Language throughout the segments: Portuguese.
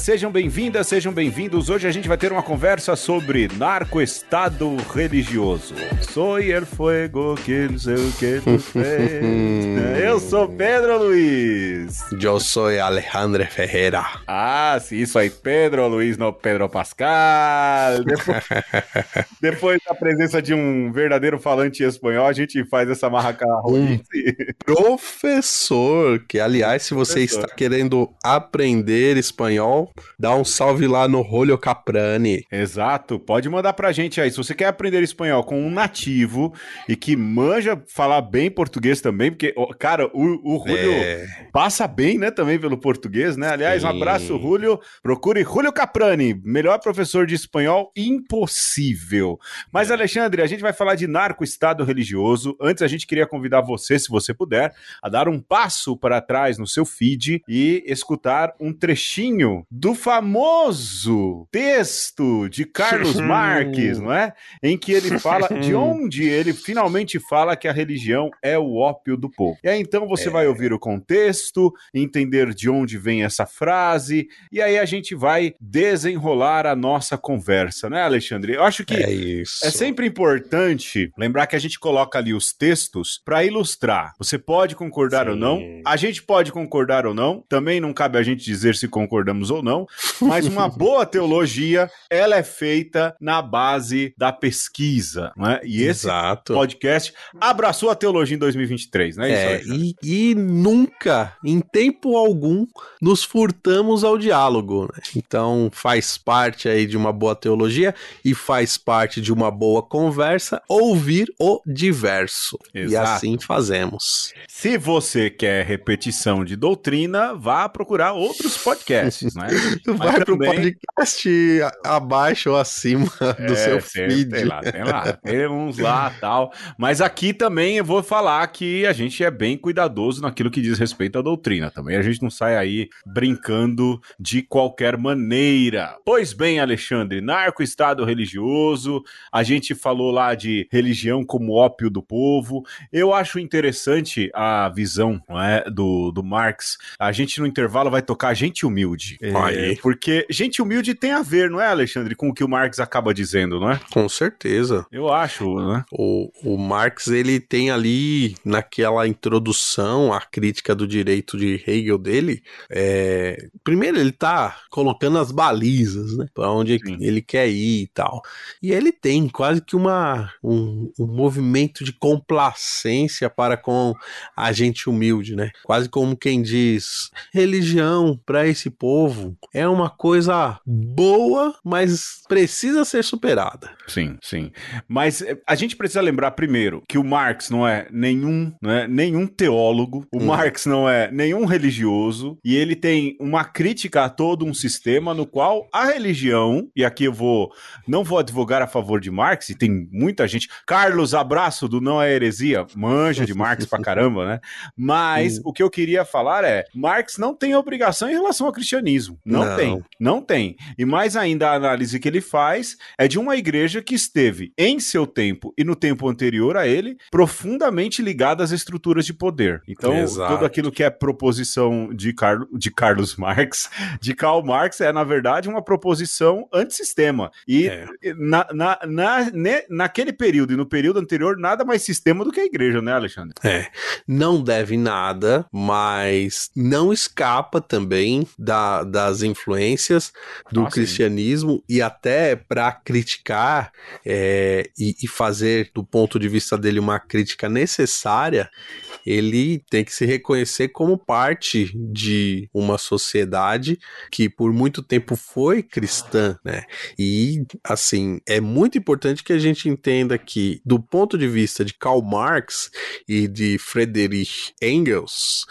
sejam bem-vindas, sejam bem-vindos. Hoje a gente vai ter uma conversa sobre narco-estado religioso. Soy el fuego que não sei o que tu fez. Eu sou Pedro Luiz. Eu sou Alejandro Ferreira. Ah, sim, isso aí, Pedro Luiz, não Pedro Pascal. Depois, depois da presença de um verdadeiro falante espanhol, a gente faz essa macarronice. Um professor, que aliás, se você professor. está querendo aprender espanhol, dá um salve lá no Rolho Caprani. Exato, pode mandar pra gente aí. Se você quer aprender espanhol com um nativo e que manja falar bem português também, porque, cara, o, o Julio é... passa bem, né, também pelo português, né? Aliás, Sim. um abraço, Julio. Procure Julio Caprani, melhor professor de espanhol impossível. Mas, é. Alexandre, a gente vai falar de narco-estado religioso. Antes, a gente queria convidar você, se você puder, a dar um passo para trás no seu feed e escutar um trechinho do famoso texto de Carlos Marques, não é? Em que ele fala de onde ele finalmente fala que a religião é o ópio do povo. E aí então você é. vai ouvir o contexto, entender de onde vem essa frase, e aí a gente vai desenrolar a nossa conversa, né, Alexandre? Eu acho que é, é sempre importante lembrar que a gente coloca ali os textos para ilustrar. Você pode concordar Sim. ou não, a gente pode concordar ou não, também não cabe a gente dizer se concordamos ou não, mas uma boa teologia, ela é feita na base da pesquisa, né? E esse Exato. podcast abraçou a teologia em 2023, né? É, e, e, nunca, em tempo algum, nos furtamos ao diálogo. Né? Então faz parte aí de uma boa teologia e faz parte de uma boa conversa ouvir o diverso. Exato. E assim fazemos. Se você quer repetição de doutrina, vá procurar outros podcasts, né? Vai para o podcast abaixo ou acima do é, seu feed. Tem lá, tem lá. Tem uns lá tal. Mas aqui também eu vou falar que a gente é bem cuidadoso naquilo que diz respeito à doutrina. Também a gente não sai aí brincando de qualquer maneira. Pois bem, Alexandre, narco-estado religioso, a gente falou lá de religião como ópio do povo. Eu acho interessante a visão é, do, do Marx. A gente no intervalo vai tocar gente humilde. É, porque gente humilde tem a ver, não é, Alexandre, com o que o Marx acaba dizendo, não é? Com certeza. Eu acho, né? O, o Marx, ele tem ali, naquela introdução à crítica do direito de Hegel dele, é... primeiro ele tá colocando as balizas, né? Pra onde Sim. ele quer ir e tal. E ele tem quase que uma, um, um movimento de complacência para com a gente humilde, né? Quase como quem diz, religião para esse povo é uma coisa boa, mas precisa ser superada. Sim, sim. Mas eh, a gente precisa lembrar primeiro que o Marx não é nenhum, né, nenhum teólogo, o hum. Marx não é nenhum religioso, e ele tem uma crítica a todo um sistema no qual a religião, e aqui eu vou não vou advogar a favor de Marx, e tem muita gente. Carlos, abraço do Não é Heresia, manja de Marx pra caramba, né? Mas hum. o que eu queria falar é: Marx não tem obrigação em relação ao cristianismo. Não, não, tem. Não tem. E mais ainda, a análise que ele faz é de uma igreja que esteve, em seu tempo e no tempo anterior a ele, profundamente ligada às estruturas de poder. Então, Exato. tudo aquilo que é proposição de, Car de Carlos Marx, de Karl Marx, é, na verdade, uma proposição antissistema. E é. na, na, na, né, naquele período e no período anterior, nada mais sistema do que a igreja, né, Alexandre? É. Não deve nada, mas não escapa também da, das influências do cristianismo e até para criticar é, e, e fazer do ponto de vista dele uma crítica necessária, ele tem que se reconhecer como parte de uma sociedade que por muito tempo foi cristã, né? E assim, é muito importante que a gente entenda que do ponto de vista de Karl Marx e de Friedrich Engels,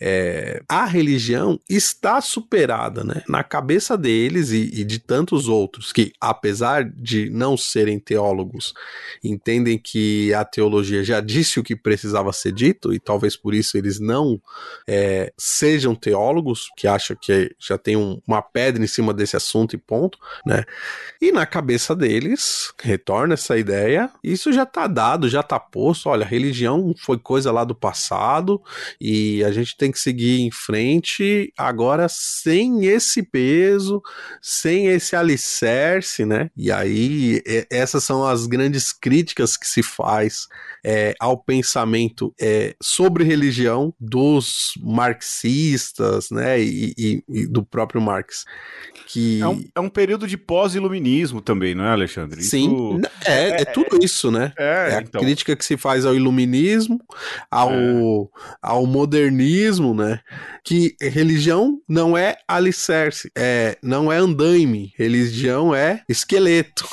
é, a religião está superada, né? Na cabeça deles e, e de tantos outros que, apesar de não serem teólogos, entendem que a teologia já disse o que precisava ser dito e talvez por isso eles não é, sejam teólogos, que acham que já tem um, uma pedra em cima desse assunto e ponto, né? E na cabeça deles, retorna essa ideia, isso já tá dado, já tá posto, olha, religião foi coisa lá do passado e a gente tem que seguir em frente agora sem esse peso, sem esse alicerce, né? E aí, essas são as grandes críticas que se faz é, ao pensamento é, sobre religião dos marxistas, né, e, e, e do próprio Marx. Que... É, um, é um período de pós-iluminismo também, não é, Alexandre? Sim, é, é, é, tudo isso, né? É, é a então... crítica que se faz ao iluminismo, ao, é. ao modernismo, né? Que religião não é alicerce, é, não é andaime, religião é esqueleto.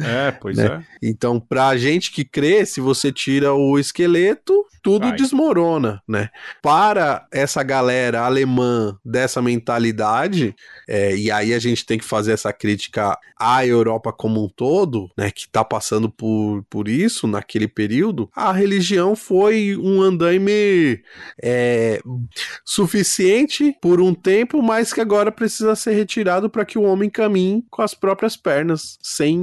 É, pois né? é. Então, pra gente que crê, se você tira o esqueleto, tudo Vai. desmorona, né? Para essa galera alemã dessa mentalidade, é, e aí a gente tem que fazer essa crítica à Europa como um todo, né? Que tá passando por, por isso naquele período, a religião foi um andaime é, suficiente por um tempo, mas que agora precisa ser retirado para que o homem caminhe com as próprias pernas, sem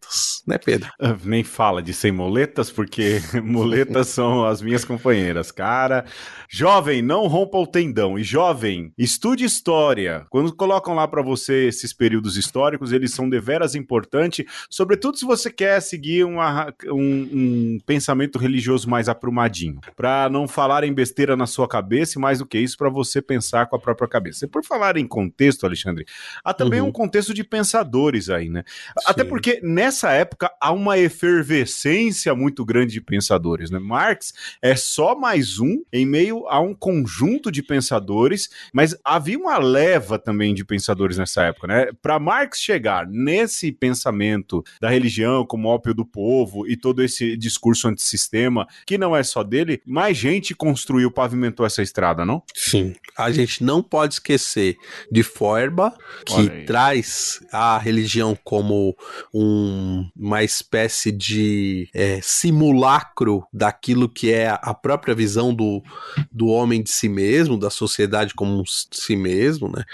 moletas, né, Pedro? Ah, nem fala de sem moletas, porque moletas são as minhas companheiras, cara. Jovem, não rompa o tendão. E jovem, estude história. Quando colocam lá para você esses períodos históricos, eles são deveras importantes, sobretudo se você quer seguir uma, um, um pensamento religioso mais aprumadinho, para não falar em besteira na sua cabeça e mais do que isso, para você pensar com a própria cabeça. E por falar em contexto, Alexandre, há também uhum. um contexto de pensadores aí, né? Sim. Até porque nessa época há uma efervescência muito grande de pensadores, né? Marx é só mais um em meio a um conjunto de pensadores, mas havia uma leva também de pensadores nessa época, né? Para Marx chegar nesse pensamento da religião como ópio do povo e todo esse discurso antissistema, que não é só dele, mais gente construiu, pavimentou essa estrada, não? Sim. A gente não pode esquecer de Feuerbach, que traz a religião como um, uma espécie de é, simulacro daquilo que é a própria visão do, do homem de si mesmo, da sociedade como si mesmo, né?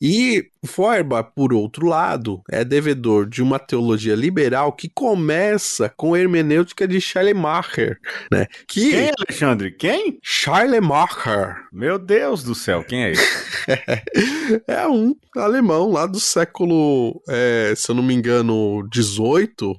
E Feuerbach, por outro lado, é devedor de uma teologia liberal que começa com a hermenêutica de Schleiermacher, né? Que... Quem, Alexandre? Quem? Schleiermacher. Meu Deus do céu, quem é esse? é um alemão lá do século, é, se eu não me engano, 18,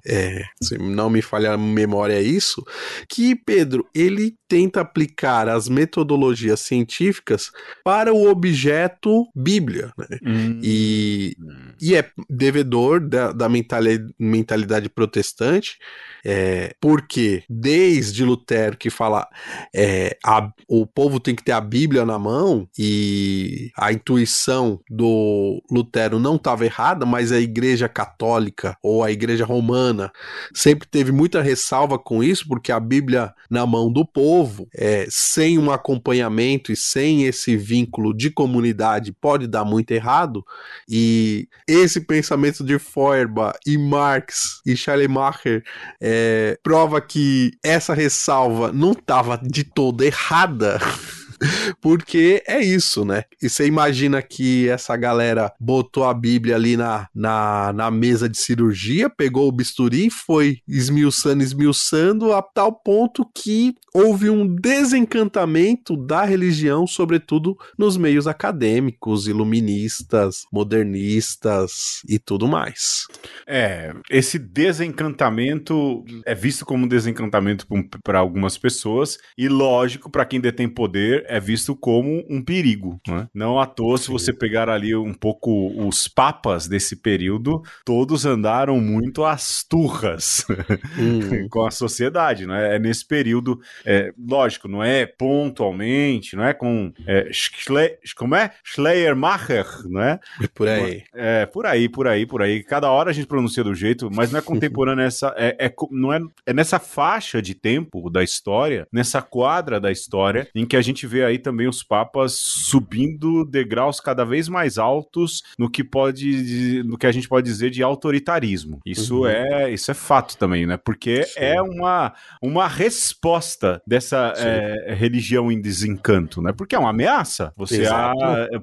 é, se não me falha a memória é isso, que Pedro, ele tenta aplicar as metodologias científicas para o objeto Bíblia, né? Hum. E, e é devedor da, da mentalidade, protestante, é, porque desde Lutero que fala é, a, o povo tem que ter a Bíblia na mão e a intuição do Lutero não estava errada, mas a Igreja Católica ou a Igreja Romana sempre teve muita ressalva com isso, porque a Bíblia na mão do povo, é, sem um acompanhamento e sem esse vínculo de comunidade, pode dar muito errado. E esse pensamento de Feuerbach e Marx e Schleiermacher é, prova que essa ressalva não estava de todo errada. Porque é isso, né? E você imagina que essa galera botou a Bíblia ali na, na, na mesa de cirurgia, pegou o bisturi, foi esmiuçando, esmiuçando, a tal ponto que houve um desencantamento da religião, sobretudo nos meios acadêmicos, iluministas, modernistas e tudo mais. É, esse desencantamento é visto como um desencantamento para algumas pessoas, e lógico, para quem detém poder, é visto como um perigo. Né? Não à toa, se você pegar ali um pouco os papas desse período, todos andaram muito às turras hum. com a sociedade. Né? É nesse período, é, lógico, não é pontualmente, não é com. É, Schle como é? Schleiermacher, não é? É por aí. É, por aí, por aí, por aí. Cada hora a gente pronuncia do jeito, mas não é contemporâneo essa. É, é, não é, é nessa faixa de tempo da história, nessa quadra da história, em que a gente vê vê aí também os papas subindo degraus cada vez mais altos no que pode, no que a gente pode dizer de autoritarismo. Isso uhum. é, isso é fato também, né? Porque Sim. é uma, uma resposta dessa é, religião em desencanto, né? Porque é uma ameaça. Você, há,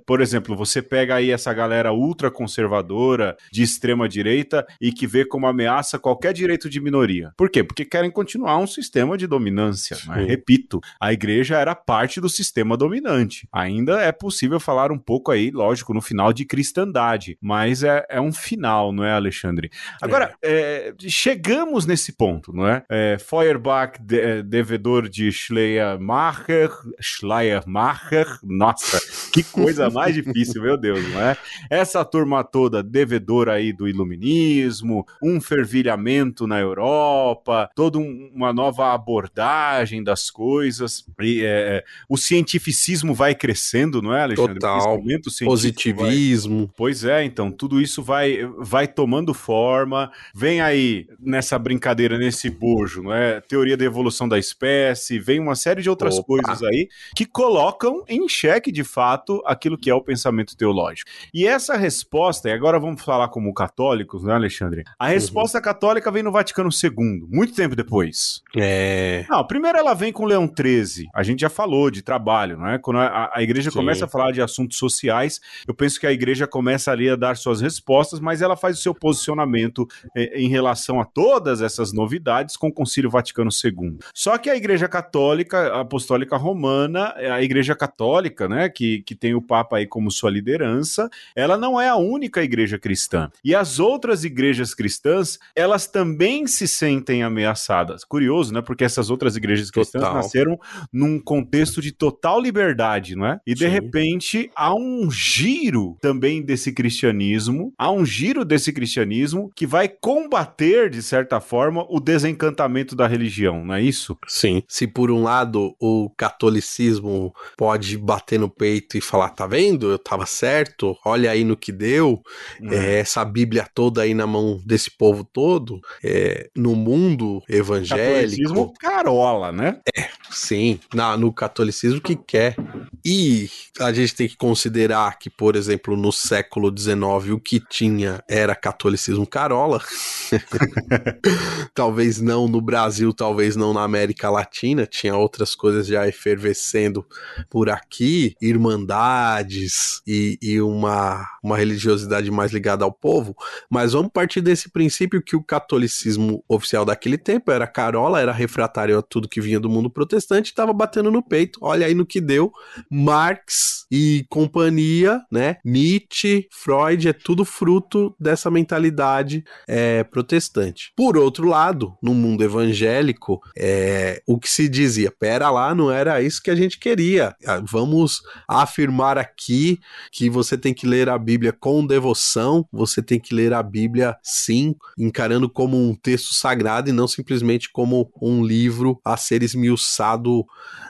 por exemplo, você pega aí essa galera ultraconservadora de extrema direita e que vê como ameaça qualquer direito de minoria. Por quê? Porque querem continuar um sistema de dominância. Né? Repito, a igreja era parte do sistema dominante. Ainda é possível falar um pouco aí, lógico, no final de cristandade, mas é, é um final, não é, Alexandre? Agora, é. É, chegamos nesse ponto, não é? é Feuerbach, de, é, devedor de Schleiermacher, Schleiermacher, nossa, que coisa mais difícil, meu Deus, não é? Essa turma toda devedora aí do iluminismo, um fervilhamento na Europa, toda um, uma nova abordagem das coisas. E, é, é, o cientificismo vai crescendo, não é, Alexandre? Total. Positivismo. Vai... Pois é, então, tudo isso vai, vai tomando forma. Vem aí nessa brincadeira, nesse bojo, não é? Teoria da evolução da espécie, vem uma série de outras Opa. coisas aí que colocam em xeque, de fato, aquilo que é o pensamento teológico. E essa resposta, e agora vamos falar como católicos, né, Alexandre? A uhum. resposta uhum. católica vem no Vaticano II, muito tempo depois. É. Não, primeiro ela vem com Leão XIII. A gente já falou de trabalho, não é? Quando a, a igreja Sim. começa a falar de assuntos sociais, eu penso que a igreja começa ali a dar suas respostas, mas ela faz o seu posicionamento é, em relação a todas essas novidades com o Concílio Vaticano II. Só que a igreja católica, apostólica romana, a igreja católica, né, que, que tem o Papa aí como sua liderança, ela não é a única igreja cristã. E as outras igrejas cristãs, elas também se sentem ameaçadas. Curioso, né? Porque essas outras igrejas cristãs total. nasceram num contexto de total liberdade, não é? E de Sim. repente há um giro também desse cristianismo, há um giro desse cristianismo que vai combater, de certa forma, o desencantamento da religião, não é isso? Sim. Se por um lado o catolicismo pode bater no peito e falar, tá vendo? Eu tava certo, olha aí no que deu, hum. é, essa Bíblia toda aí na mão desse povo todo, é, no mundo evangélico. carola, né? É, sim, na, no catolicismo que quer. E a gente tem que considerar que, por exemplo, no século XIX o que tinha era catolicismo carola. talvez não no Brasil, talvez não na América Latina, tinha outras coisas já efervescendo por aqui, irmandades e, e uma, uma religiosidade mais ligada ao povo, mas vamos partir desse princípio que o catolicismo oficial daquele tempo era carola, era refratário a tudo que vinha do mundo protestante, estava batendo no peito. Olha aí no que deu. Marx e companhia, né? Nietzsche, Freud, é tudo fruto dessa mentalidade é, protestante. Por outro lado, no mundo evangélico, é, o que se dizia, pera lá, não era isso que a gente queria. Ah, vamos afirmar aqui que você tem que ler a Bíblia com devoção, você tem que ler a Bíblia sim, encarando como um texto sagrado e não simplesmente como um livro a ser esmiuçado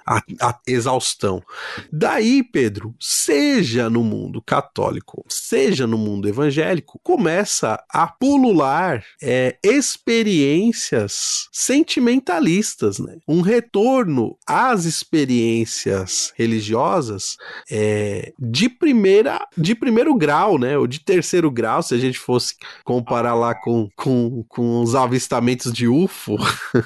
a, a exaustão. Daí, Pedro, seja no mundo católico, seja no mundo evangélico, começa a pulular é, experiências sentimentalistas, né? Um retorno às experiências religiosas é, de primeira, de primeiro grau, né? Ou de terceiro grau, se a gente fosse comparar lá com, com, com os avistamentos de UFO.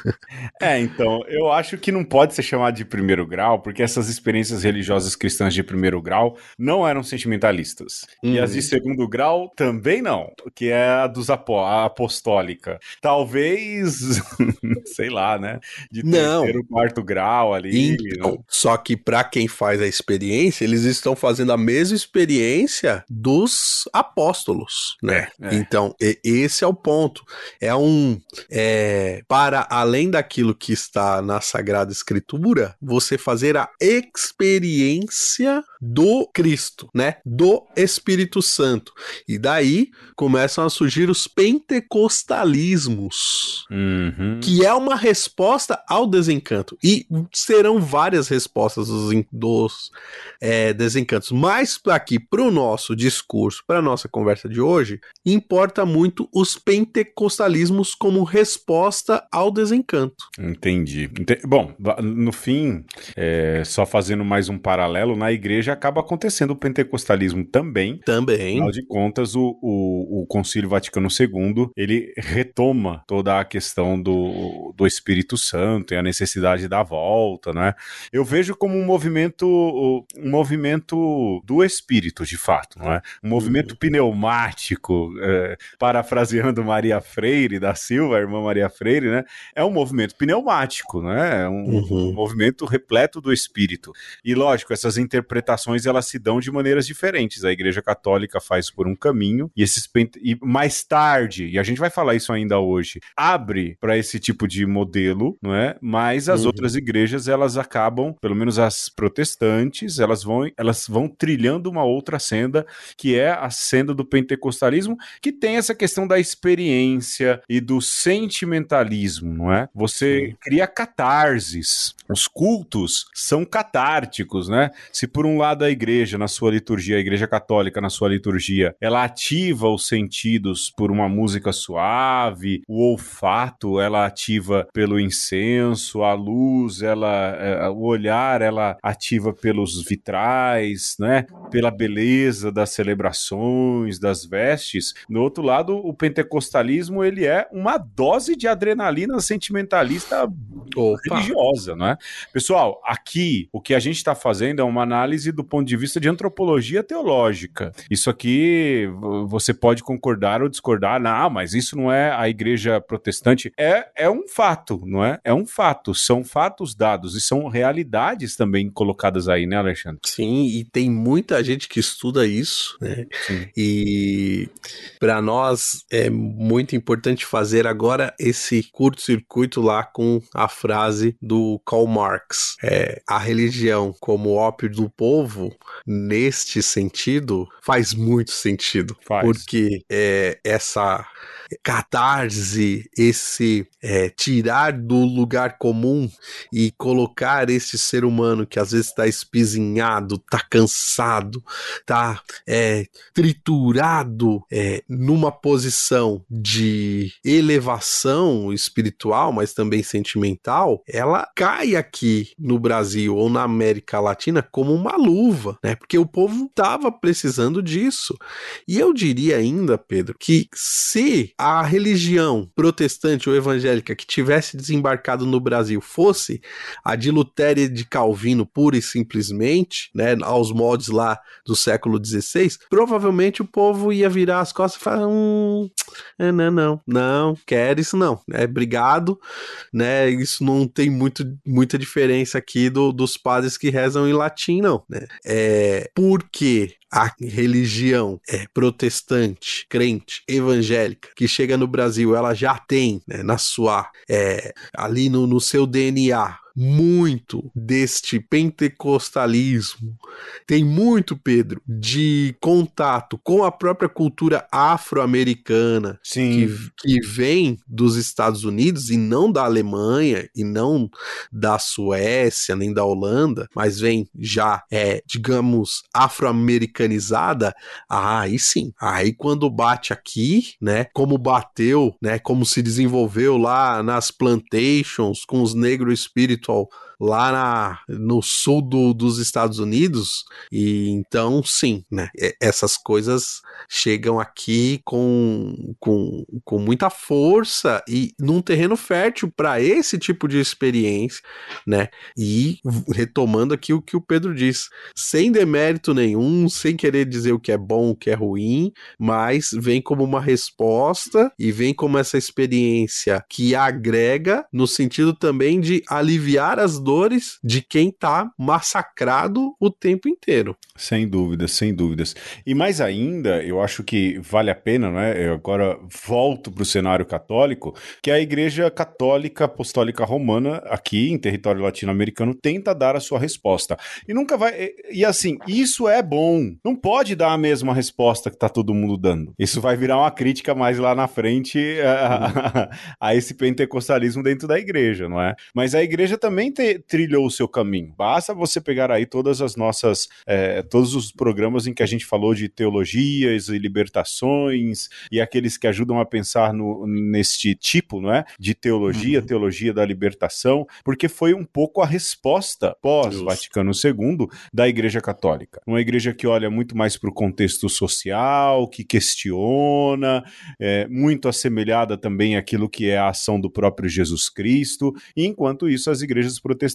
é, então, eu acho que não pode ser chamado de primeiro grau, porque essas experiências religiosas cristãs de primeiro grau não eram sentimentalistas. Uhum. E as de segundo grau também não, que é a dos apó a apostólica. Talvez, sei lá, né? De não. terceiro, quarto grau ali. Então, né? Só que para quem faz a experiência, eles estão fazendo a mesma experiência dos apóstolos, né? É, é. Então, esse é o ponto. É um. É, para além daquilo que está na Sagrada Escritura, você fazer a experiência do Cristo, né? Do Espírito Santo. E daí começam a surgir os pentecostalismos, uhum. que é uma resposta ao desencanto. E serão várias respostas dos, dos é, desencantos. Mas aqui, para o nosso discurso, para a nossa conversa de hoje, importa muito os pentecostalismos como resposta ao desencanto. Entendi. Bom, no fim, é, só fazendo mais um paralelo, na igreja acaba acontecendo o pentecostalismo também. Também. Afinal de contas, o, o, o Concílio Vaticano II, ele retoma toda a questão do, do Espírito Santo e a necessidade da volta, né? Eu vejo como um movimento, um movimento do Espírito, de fato, não é? Um movimento uhum. pneumático, é, parafraseando Maria Freire da Silva, a irmã Maria Freire, né? É um movimento pneumático, né? É um, uhum. um movimento repleto do Espírito. E lógico, essas interpretações elas se dão de maneiras diferentes. A Igreja Católica faz por um caminho e esses e mais tarde, e a gente vai falar isso ainda hoje, abre para esse tipo de modelo, não é? Mas as uhum. outras igrejas elas acabam, pelo menos as protestantes, elas vão elas vão trilhando uma outra senda que é a senda do pentecostalismo, que tem essa questão da experiência e do sentimentalismo, não é? Você cria catarses. Os cultos são catárticos, né? Se por um lado a igreja na sua liturgia, a igreja católica na sua liturgia, ela ativa os sentidos por uma música suave, o olfato ela ativa pelo incenso, a luz, ela, é, o olhar ela ativa pelos vitrais, né? Pela beleza das celebrações, das vestes. No outro lado, o pentecostalismo ele é uma dose de adrenalina sentimentalista Opa. religiosa, né? Pessoal, aqui o que a gente está fazendo é uma análise do ponto de vista de antropologia teológica. Isso aqui você pode concordar ou discordar, não, mas isso não é a igreja protestante. É, é um fato, não é? É um fato. São fatos dados e são realidades também colocadas aí, né, Alexandre? Sim, e tem muita gente que estuda isso, né? Sim. E para nós é muito importante fazer agora esse curto-circuito lá com a frase do Karl Marx. É, a religião como ópio do povo, neste sentido, faz muito sentido. Faz. Porque é, essa catarse, esse é, tirar do lugar comum e colocar esse ser humano que às vezes está espizinhado, está cansado, está é, triturado é, numa posição de elevação espiritual, mas também sentimental, ela cai aqui no Brasil ou na América Latina como uma né? Porque o povo estava precisando disso. E eu diria ainda, Pedro, que se a religião protestante ou evangélica que tivesse desembarcado no Brasil fosse a de Lutéria e de Calvino pura e simplesmente, né, aos moldes lá do século XVI, provavelmente o povo ia virar as costas e falar, hum, é, não, não, não, quer isso não, é obrigado, né, isso não tem muito, muita diferença aqui do, dos padres que rezam em latim, não, né, é, porque a religião é protestante, crente, evangélica, que chega no Brasil, ela já tem né, na sua é, ali no, no seu DNA muito deste pentecostalismo, tem muito, Pedro, de contato com a própria cultura afro-americana que, que vem dos Estados Unidos e não da Alemanha e não da Suécia nem da Holanda, mas vem já, é, digamos, afro-americanizada. Ah, aí sim. Aí quando bate aqui, né, como bateu, né, como se desenvolveu lá nas plantations com os negros espíritos mental lá na, no sul do, dos Estados Unidos. E então, sim, né? Essas coisas chegam aqui com, com, com muita força e num terreno fértil para esse tipo de experiência, né? E retomando aqui o que o Pedro diz, sem demérito nenhum, sem querer dizer o que é bom, o que é ruim, mas vem como uma resposta e vem como essa experiência que agrega no sentido também de aliviar as dores de quem tá massacrado o tempo inteiro. Sem dúvidas, sem dúvidas. E mais ainda, eu acho que vale a pena, né? Eu agora volto para o cenário católico, que a Igreja Católica Apostólica Romana, aqui em território latino-americano, tenta dar a sua resposta. E nunca vai. E assim, isso é bom. Não pode dar a mesma resposta que tá todo mundo dando. Isso vai virar uma crítica mais lá na frente a, a, a esse pentecostalismo dentro da igreja, não é? Mas a igreja também te, trilhou o seu caminho. Basta você pegar aí todas as nossas. É, todos os programas em que a gente falou de teologias e libertações e aqueles que ajudam a pensar no, neste tipo, não é? De teologia, uhum. teologia da libertação, porque foi um pouco a resposta pós-Vaticano II da Igreja Católica. Uma igreja que olha muito mais para o contexto social, que questiona, é, muito assemelhada também àquilo que é a ação do próprio Jesus Cristo, e enquanto isso, as igrejas protestantes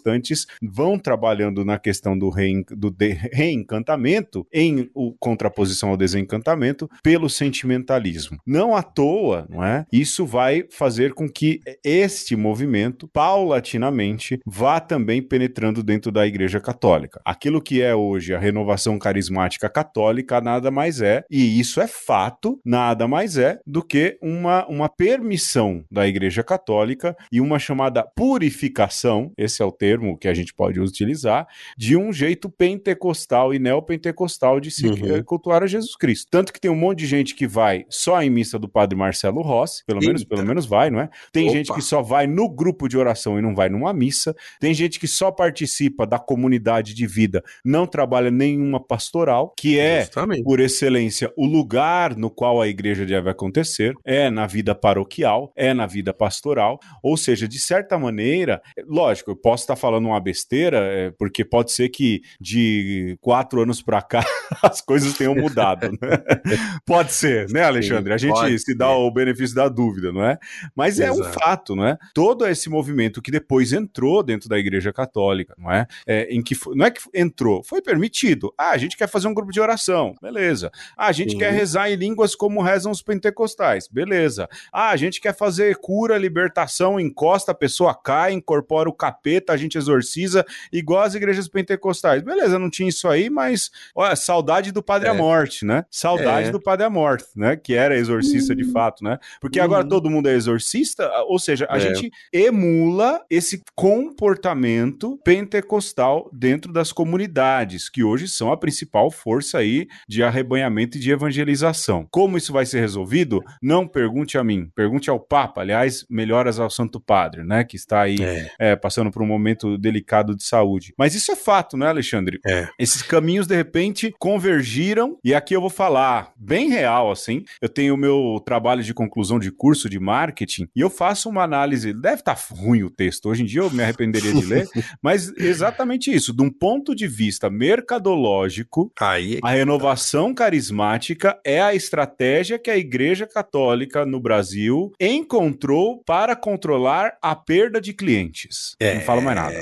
vão trabalhando na questão do, do reencantamento, em o, contraposição ao desencantamento, pelo sentimentalismo. Não à toa, não é? Isso vai fazer com que este movimento, paulatinamente, vá também penetrando dentro da Igreja Católica. Aquilo que é hoje a renovação carismática católica nada mais é, e isso é fato, nada mais é do que uma, uma permissão da Igreja Católica e uma chamada purificação, esse é o termo que a gente pode utilizar, de um jeito pentecostal e neopentecostal de se uhum. cultuar a Jesus Cristo. Tanto que tem um monte de gente que vai só em missa do Padre Marcelo Rossi, pelo Eita. menos, pelo menos vai, não é? Tem Opa. gente que só vai no grupo de oração e não vai numa missa. Tem gente que só participa da comunidade de vida, não trabalha nenhuma pastoral, que é, Justamente. por excelência, o lugar no qual a igreja deve acontecer, é na vida paroquial, é na vida pastoral. Ou seja, de certa maneira, lógico, eu posso estar falando uma besteira, é, porque pode ser que de quatro anos para cá as coisas tenham mudado. Né? pode ser, né, Alexandre? A gente se dá o benefício da dúvida, não é? Mas Exato. é um fato, não é? Todo esse movimento que depois entrou dentro da Igreja Católica, não é? é em que não é que entrou, foi permitido. Ah, a gente quer fazer um grupo de oração, beleza. Ah, a gente Sim. quer rezar em línguas como rezam os pentecostais, beleza. Ah, a gente quer fazer cura, libertação, encosta, a pessoa cai, incorpora o capeta, a gente exorciza, igual as igrejas pentecostais. Beleza, não tinha isso aí, mas olha, saudade do Padre é. Morte, né? Saudade é. do Padre Morte, né? Que era exorcista de fato, né? Porque uhum. agora todo mundo é exorcista, ou seja, a é. gente emula esse comportamento pentecostal dentro das comunidades, que hoje são a principal força aí de arrebanhamento e de evangelização. Como isso vai ser resolvido? Não pergunte a mim, pergunte ao Papa. Aliás, melhoras ao Santo Padre, né? Que está aí é. É, passando por um momento delicado de saúde. Mas isso é fato, né, Alexandre? É. Esses caminhos, de repente, convergiram, e aqui eu vou falar bem real, assim. Eu tenho o meu trabalho de conclusão de curso de marketing e eu faço uma análise. Deve estar tá ruim o texto, hoje em dia eu me arrependeria de ler, mas exatamente isso. De um ponto de vista mercadológico, Aí... a renovação carismática é a estratégia que a Igreja Católica no Brasil encontrou para controlar a perda de clientes. É, Não falo mais nada.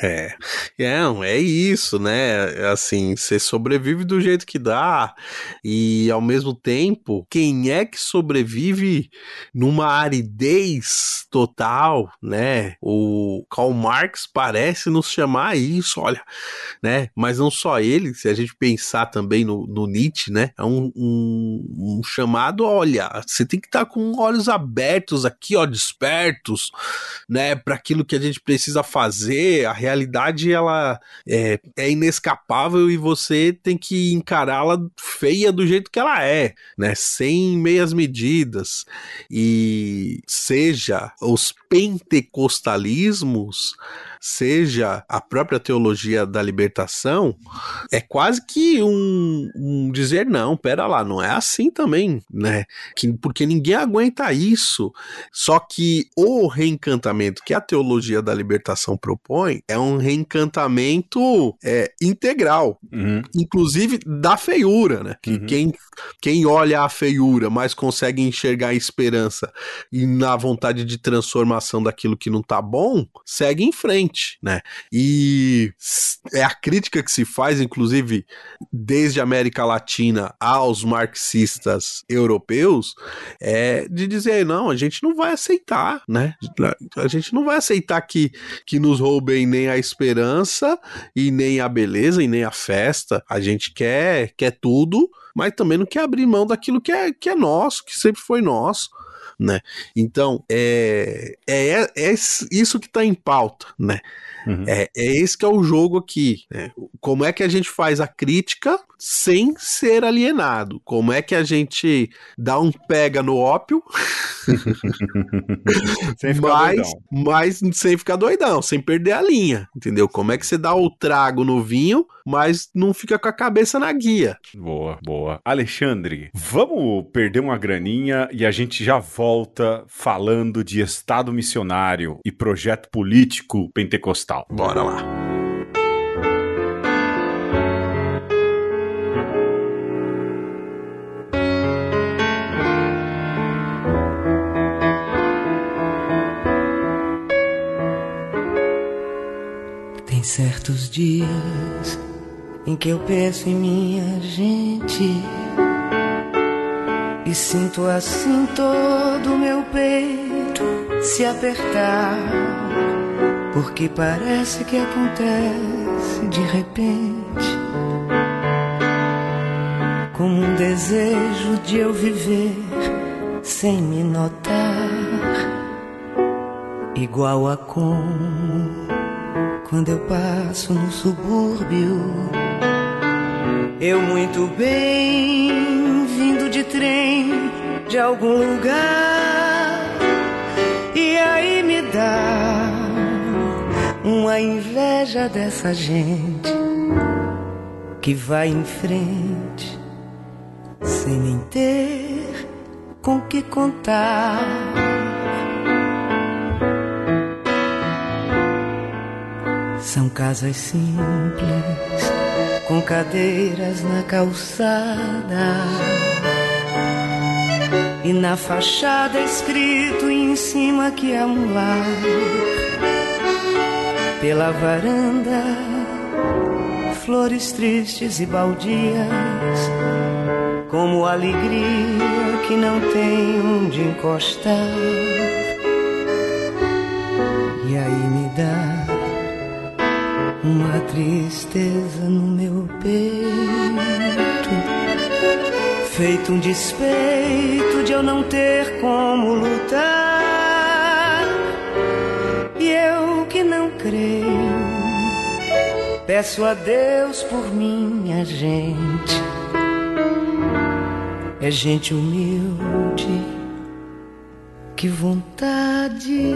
É, é, é isso, né? Assim, você sobrevive do jeito que dá e ao mesmo tempo, quem é que sobrevive numa aridez total, né? O Karl Marx parece nos chamar isso, olha, né? Mas não só ele, se a gente pensar também no, no Nietzsche, né? É um, um, um chamado, olha, você tem que estar tá com olhos abertos aqui, ó, despertos, né? Para aquilo que a gente precisa fazer. A realidade ela é, é inescapável e você tem que encará-la feia do jeito que ela é, né? Sem meias medidas. E seja os pentecostalismos seja a própria teologia da libertação, é quase que um, um dizer não, pera lá, não é assim também, né? Que, porque ninguém aguenta isso. Só que o reencantamento que a teologia da libertação propõe é um reencantamento é, integral, uhum. inclusive da feiura, né? Que uhum. quem, quem olha a feiura, mas consegue enxergar a esperança e na vontade de transformação daquilo que não tá bom, segue em frente né? E é a crítica que se faz, inclusive, desde a América Latina aos marxistas europeus, é de dizer, não, a gente não vai aceitar, né? A gente não vai aceitar que, que nos roubem nem a esperança e nem a beleza e nem a festa. A gente quer, quer tudo, mas também não quer abrir mão daquilo que é, que é nosso, que sempre foi nosso né? Então, é, é, é isso que está em pauta, né? Uhum. É, é esse que é o jogo aqui. Né? Como é que a gente faz a crítica sem ser alienado? Como é que a gente dá um pega no ópio, sem ficar mas, doidão. mas sem ficar doidão, sem perder a linha, entendeu? Como é que você dá o trago no vinho, mas não fica com a cabeça na guia? Boa, boa. Alexandre, vamos perder uma graninha e a gente já volta falando de Estado missionário e projeto político pentecostal. Bora lá. Tem certos dias em que eu penso em minha gente e sinto assim todo o meu peito se apertar, porque parece que acontece de repente, como um desejo de eu viver sem me notar, igual a como quando eu passo no subúrbio. Eu muito bem, vindo de trem de algum lugar. E aí me dá uma inveja dessa gente que vai em frente sem nem ter com que contar. São casas simples, com cadeiras na calçada. E na fachada escrito em cima que é um lar. Pela varanda, flores tristes e baldias, como alegria que não tem onde encostar. E aí me dá uma tristeza no meu peito, feito um despeito de eu não ter como lutar. Peço a Deus por minha gente. É gente humilde, que vontade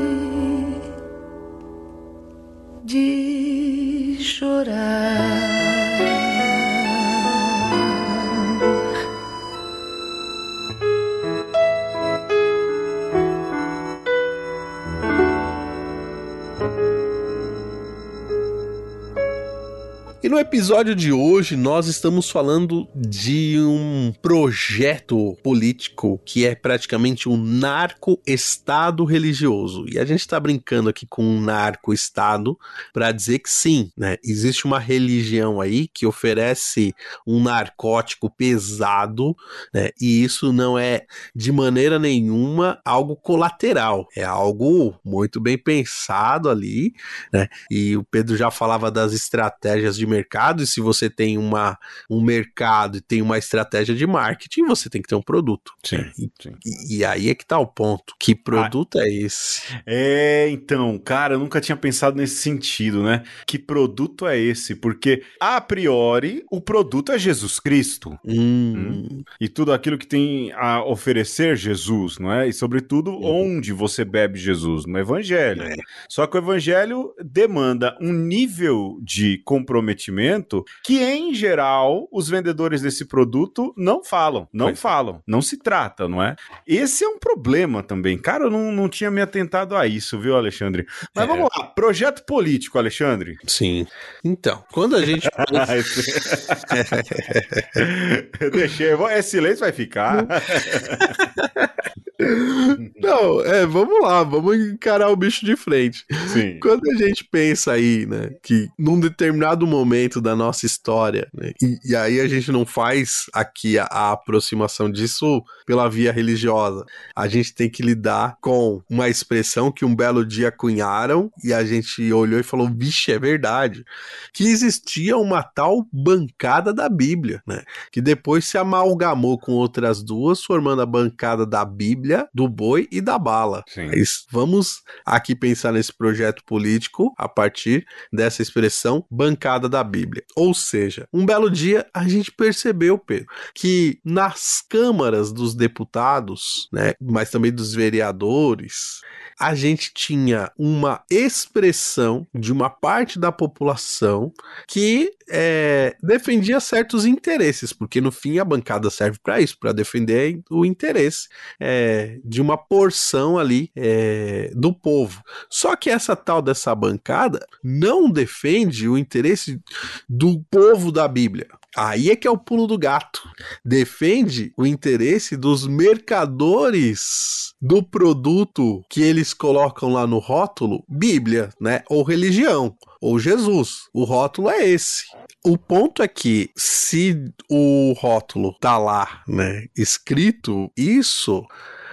episódio de hoje nós estamos falando de um projeto político que é praticamente um narco-estado religioso. E a gente está brincando aqui com um narco-estado para dizer que sim, né? Existe uma religião aí que oferece um narcótico pesado, né? E isso não é de maneira nenhuma algo colateral, é algo muito bem pensado ali, né? E o Pedro já falava das estratégias de mercado, e se você tem uma, um mercado e tem uma estratégia de marketing, você tem que ter um produto. Sim. E, sim. e, e aí é que tá o ponto. Que produto ah, é esse? É, então, cara, eu nunca tinha pensado nesse sentido, né? Que produto é esse? Porque, a priori, o produto é Jesus Cristo. Hum. Hum? E tudo aquilo que tem a oferecer Jesus, não é? E, sobretudo, hum. onde você bebe Jesus? No Evangelho. É. Só que o Evangelho demanda um nível de comprometimento investimento que, em geral, os vendedores desse produto não falam. Não pois. falam. Não se trata, não é? Esse é um problema também. Cara, eu não, não tinha me atentado a isso, viu, Alexandre? Mas é. vamos lá. Projeto político, Alexandre. Sim. Então, quando a gente. eu deixei. É silêncio vai ficar. Não, é, vamos lá, vamos encarar o bicho de frente. Sim. Quando a gente pensa aí, né, que num determinado momento da nossa história, né, e, e aí a gente não faz aqui a, a, aproximação disso pela via religiosa, a gente tem que lidar com uma expressão que um belo dia cunharam e a gente olhou e falou, vixe, é verdade, que existia uma tal bancada da Bíblia, né, que depois se amalgamou com outras duas, formando a bancada da Bíblia, do boi e da bala. Sim. Mas vamos aqui pensar nesse projeto político a partir dessa expressão bancada da Bíblia. Ou seja, um belo dia a gente percebeu, Pedro, que nas câmaras dos deputados, né, mas também dos vereadores, a gente tinha uma expressão de uma parte da população que é, defendia certos interesses, porque no fim a bancada serve para isso, para defender o interesse é, de uma porção ali é, do povo. Só que essa tal dessa bancada não defende o interesse do povo da Bíblia. Aí é que é o pulo do gato. Defende o interesse dos mercadores do produto que eles colocam lá no rótulo, Bíblia, né? Ou religião, ou Jesus. O rótulo é esse. O ponto é que se o rótulo tá lá, né, escrito isso,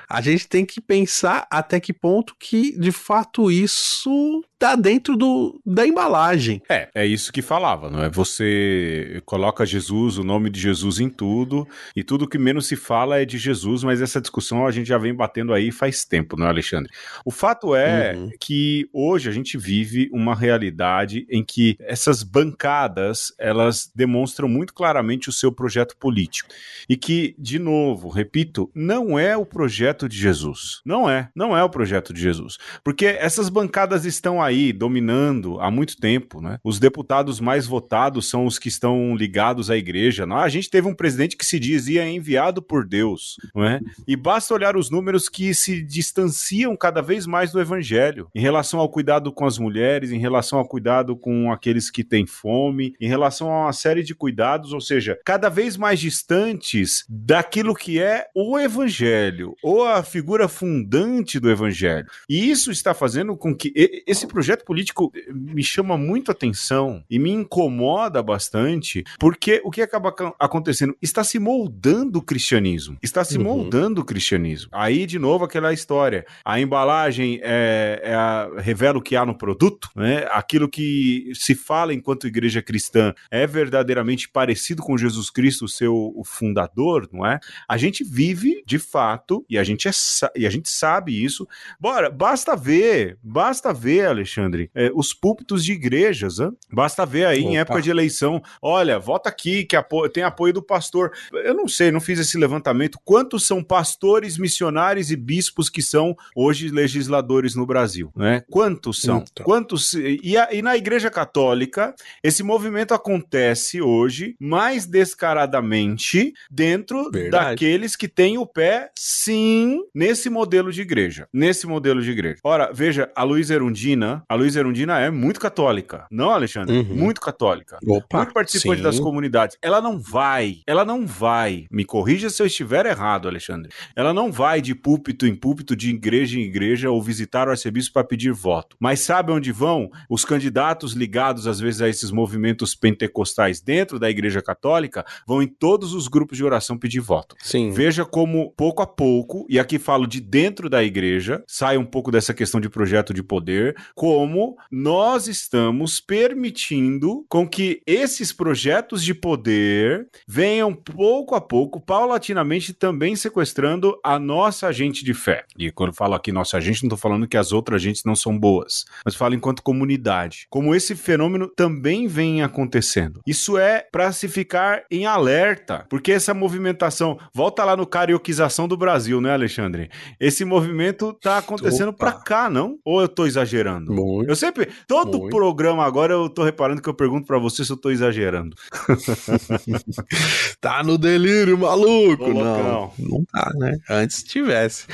a gente tem que pensar até que ponto que de fato isso tá dentro do, da embalagem. É, é isso que falava, não é? Você coloca Jesus, o nome de Jesus em tudo, e tudo que menos se fala é de Jesus, mas essa discussão a gente já vem batendo aí faz tempo, não é, Alexandre? O fato é uhum. que hoje a gente vive uma realidade em que essas bancadas, elas demonstram muito claramente o seu projeto político. E que, de novo, repito, não é o projeto de Jesus. Não é, não é o projeto de Jesus. Porque essas bancadas estão aí aí dominando há muito tempo, né? Os deputados mais votados são os que estão ligados à igreja. Não? A gente teve um presidente que se dizia enviado por Deus, não é? E basta olhar os números que se distanciam cada vez mais do evangelho em relação ao cuidado com as mulheres, em relação ao cuidado com aqueles que têm fome, em relação a uma série de cuidados, ou seja, cada vez mais distantes daquilo que é o evangelho ou a figura fundante do evangelho. E isso está fazendo com que esse projeto projeto político eh, me chama muito atenção e me incomoda bastante, porque o que acaba acontecendo? Está se moldando o cristianismo. Está se uhum. moldando o cristianismo. Aí, de novo, aquela história. A embalagem é, é a, revela o que há no produto, né? Aquilo que se fala enquanto igreja cristã é verdadeiramente parecido com Jesus Cristo, o seu o fundador, não é? A gente vive, de fato, e a gente, é, e a gente sabe isso. Bora, basta ver, basta ver, Alexandre Alexandre, é, os púlpitos de igrejas. Hein? Basta ver aí Opa. em época de eleição, olha, vota aqui que apo tem apoio do pastor. Eu não sei, não fiz esse levantamento. Quantos são pastores, missionários e bispos que são hoje legisladores no Brasil? Né? Quantos são? Então. Quantos? E, a, e na Igreja Católica, esse movimento acontece hoje mais descaradamente dentro Verdade. daqueles que têm o pé, sim, nesse modelo de igreja. Nesse modelo de igreja. Ora, veja, a Luísa Erundina, a Luísa Erundina é muito católica. Não, Alexandre? Uhum. Muito católica. Opa, muito participante sim. das comunidades. Ela não vai, ela não vai, me corrija se eu estiver errado, Alexandre. Ela não vai de púlpito em púlpito, de igreja em igreja, ou visitar o arcebispo para pedir voto. Mas sabe onde vão? Os candidatos ligados, às vezes, a esses movimentos pentecostais dentro da igreja católica vão em todos os grupos de oração pedir voto. Sim. Veja como, pouco a pouco, e aqui falo de dentro da igreja, sai um pouco dessa questão de projeto de poder, como nós estamos permitindo com que esses projetos de poder venham pouco a pouco, paulatinamente, também sequestrando a nossa agente de fé. E quando eu falo aqui nossa agente, não estou falando que as outras agentes não são boas, mas falo enquanto comunidade. Como esse fenômeno também vem acontecendo. Isso é para se ficar em alerta, porque essa movimentação, volta lá no carioquização do Brasil, né, Alexandre? Esse movimento tá acontecendo para cá, não? Ou eu estou exagerando? Muito, eu sempre, todo muito. programa agora eu tô reparando que eu pergunto para você se eu tô exagerando. tá no delírio, maluco. Ô, não, não tá, né? Antes tivesse.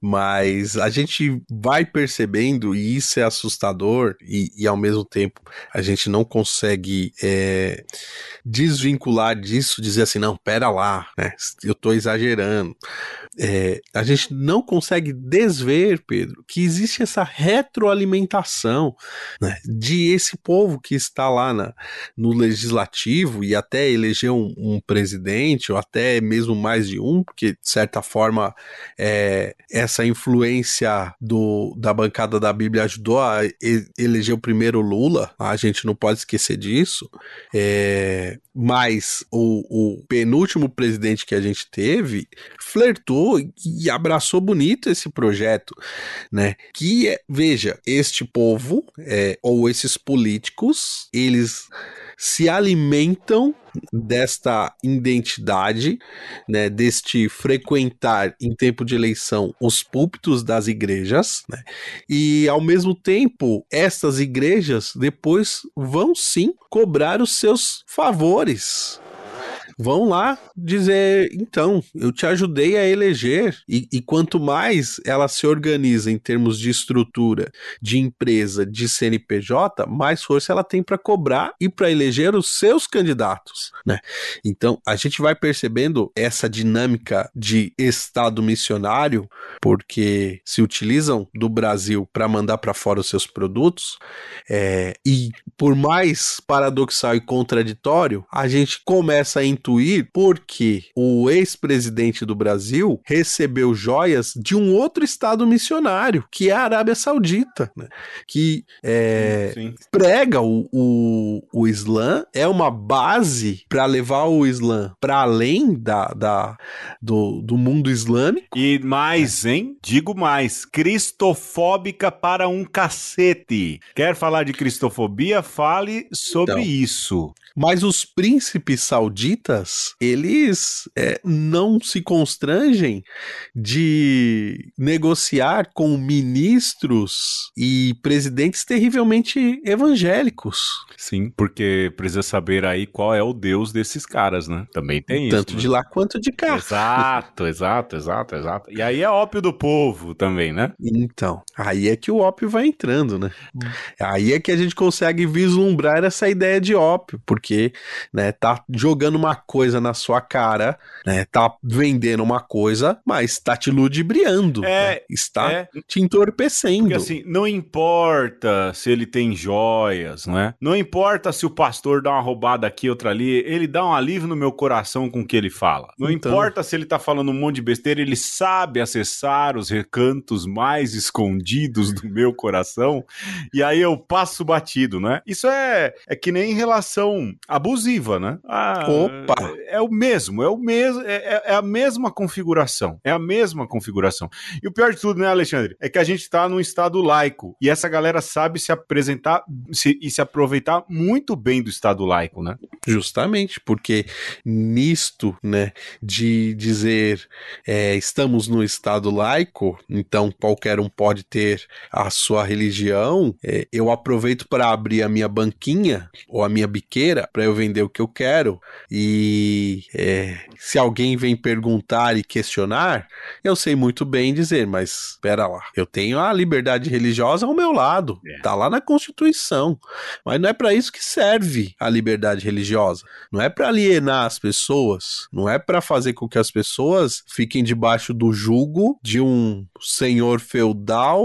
Mas a gente vai percebendo, e isso é assustador, e, e ao mesmo tempo a gente não consegue é, desvincular disso, dizer assim, não, pera lá, né? Eu tô exagerando. É, a gente não consegue desver, Pedro, que existe essa retroalimentação né, de esse povo que está lá na, no legislativo e até elegeu um, um, presidente, ou até mesmo mais de um, porque de certa forma é, essa influência do, da bancada da Bíblia ajudou a eleger o primeiro Lula, a gente não pode esquecer disso. É, mas o, o penúltimo presidente que a gente teve flertou e abraçou bonito esse projeto, né? Que é, veja, este povo é, ou esses políticos, eles se alimentam desta identidade, né, deste frequentar em tempo de eleição os púlpitos das igrejas, né, e ao mesmo tempo estas igrejas depois vão sim cobrar os seus favores, vão lá dizer: então, eu te ajudei a eleger. E, e, quanto mais ela se organiza em termos de estrutura, de empresa, de CNPJ, mais força ela tem para cobrar e para eleger os seus candidatos. Né? Então, a gente vai percebendo essa dinâmica de Estado missionário, porque se utilizam do Brasil para mandar para fora os seus produtos, é, e por mais paradoxal e contraditório, a gente começa a porque o ex-presidente do Brasil recebeu joias de um outro estado missionário, que é a Arábia Saudita, né? que é, prega o, o, o Islã, é uma base para levar o Islã para além da, da, do, do mundo islâmico. E mais, hein? Digo mais, cristofóbica para um cacete. Quer falar de cristofobia? Fale sobre então, isso. Mas os príncipes sauditas, eles é, não se constrangem de negociar com ministros e presidentes terrivelmente evangélicos. Sim, porque precisa saber aí qual é o Deus desses caras, né? Também tem Tanto isso. Tanto né? de lá quanto de cá. Exato, exato, exato, exato. E aí é ópio do povo também, né? Então, aí é que o ópio vai entrando, né? Hum. Aí é que a gente consegue vislumbrar essa ideia de ópio, porque porque, né, tá jogando uma coisa na sua cara, né, tá vendendo uma coisa, mas tá te ludibriando, é, né, está é. te entorpecendo. Porque assim, não importa se ele tem joias, não é? Não importa se o pastor dá uma roubada aqui, outra ali, ele dá um alívio no meu coração com o que ele fala. Não então... importa se ele tá falando um monte de besteira, ele sabe acessar os recantos mais escondidos do meu coração, e aí eu passo batido, né? Isso é, é que nem em relação abusiva, né? Ah, Opa! É o mesmo, é o mesmo, é, é, é, a mesma configuração, é a mesma configuração. E o pior de tudo, né, Alexandre, é que a gente está num estado laico e essa galera sabe se apresentar se, e se aproveitar muito bem do estado laico, né? Justamente, porque nisto, né, de dizer é, estamos no estado laico, então qualquer um pode ter a sua religião, é, eu aproveito para abrir a minha banquinha ou a minha biqueira para eu vender o que eu quero. E é, se alguém vem perguntar e questionar, eu sei muito bem dizer, mas espera lá, eu tenho a liberdade religiosa ao meu lado, é. tá lá na Constituição. Mas não é para isso que serve a liberdade religiosa. Não é para alienar as pessoas, não é para fazer com que as pessoas fiquem debaixo do jugo de um senhor feudal,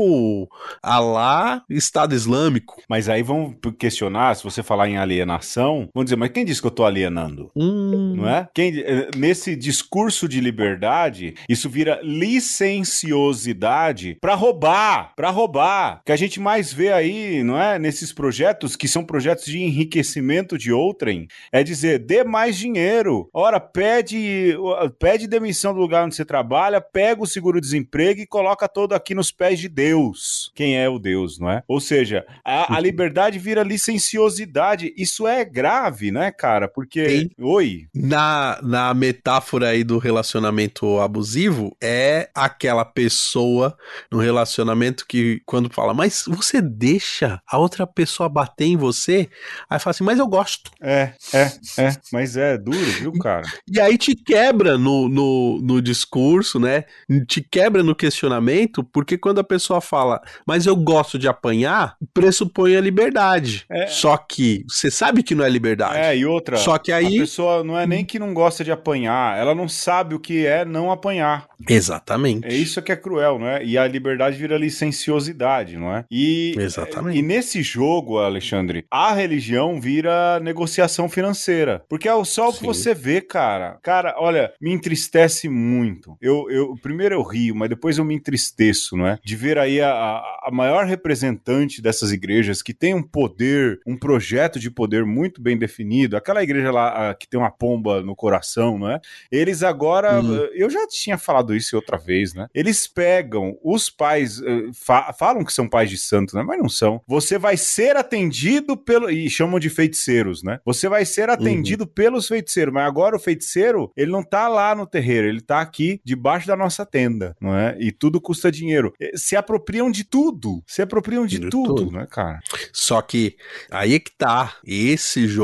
alá, Estado Islâmico. Mas aí vão questionar, se você falar em alienação, vão dizer, mas quem disse que eu tô alienando? Hum. Não é? Quem, eh, nesse discurso de liberdade, isso vira licenciosidade para roubar, para roubar. Que a gente mais vê aí, não é? Nesses projetos que são projetos de enriquecimento de outrem, É dizer, dê mais dinheiro. Ora, pede, pede demissão do lugar onde você trabalha, pega o seguro-desemprego e coloca todo aqui nos pés de Deus. Quem é o Deus, não é? Ou seja, a, a liberdade vira licenciosidade. Isso é grave, né, cara? Porque. Sim. Oi. Na, na metáfora aí do relacionamento abusivo, é aquela pessoa no relacionamento que, quando fala, mas você deixa a outra pessoa bater em você? Aí fala assim, mas eu gosto. É, é, é. Mas é duro, viu, cara? E aí te quebra no, no, no discurso, né? Te quebra no questionamento, porque quando a pessoa fala, mas eu gosto de apanhar, pressupõe a liberdade. É. Só que você sabe que não é liberdade. É, e outra. Só que aí. A pessoa não é nem que não gosta de apanhar, ela não sabe o que é não apanhar. Exatamente. É isso que é cruel, não é? E a liberdade vira licenciosidade, não é? E, Exatamente. E nesse jogo, Alexandre, a religião vira negociação financeira. Porque é só o que você vê, cara. Cara, olha, me entristece muito. Eu, eu primeiro eu rio, mas depois eu me entristeço, não é? De ver aí a, a maior representante dessas igrejas que tem um poder, um projeto de poder muito bem definido. Aquela igreja lá a, que tem uma pomba no coração, não é? Eles agora, hum. eu já tinha falado isso outra vez, né? Eles pegam os pais, eh, fa falam que são pais de santo, né? Mas não são. Você vai ser atendido pelo. E chamam de feiticeiros, né? Você vai ser atendido uhum. pelos feiticeiros, mas agora o feiticeiro, ele não tá lá no terreiro, ele tá aqui debaixo da nossa tenda, não é? E tudo custa dinheiro. Eh, se apropriam de tudo. Se apropriam de, de tudo, tudo, né, cara? Só que aí é que tá. Esse jogo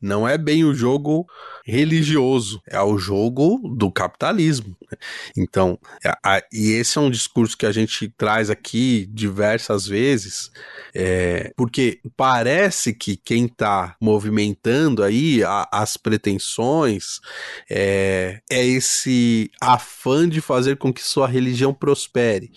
não é bem o jogo religioso, é o jogo do capitalismo. Então, a, a, e esse é um discurso que a gente traz aqui diversas vezes, é, porque parece que quem está movimentando aí a, as pretensões é, é esse afã de fazer com que sua religião prospere.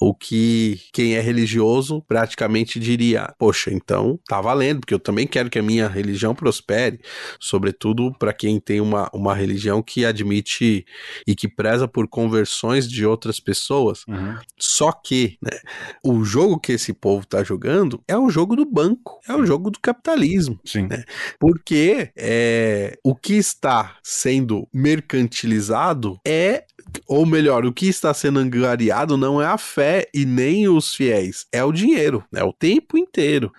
O que quem é religioso praticamente diria: Poxa, então tá valendo, porque eu também quero que a minha religião prospere, sobretudo para quem tem uma, uma religião que admite e que preza por conversões de outras pessoas. Uhum. Só que né, o jogo que esse povo tá jogando é o jogo do banco, é o jogo do capitalismo. Sim. Né? Porque é, o que está sendo mercantilizado é ou melhor, o que está sendo angariado não é a fé e nem os fiéis, é o dinheiro, é o tempo inteiro.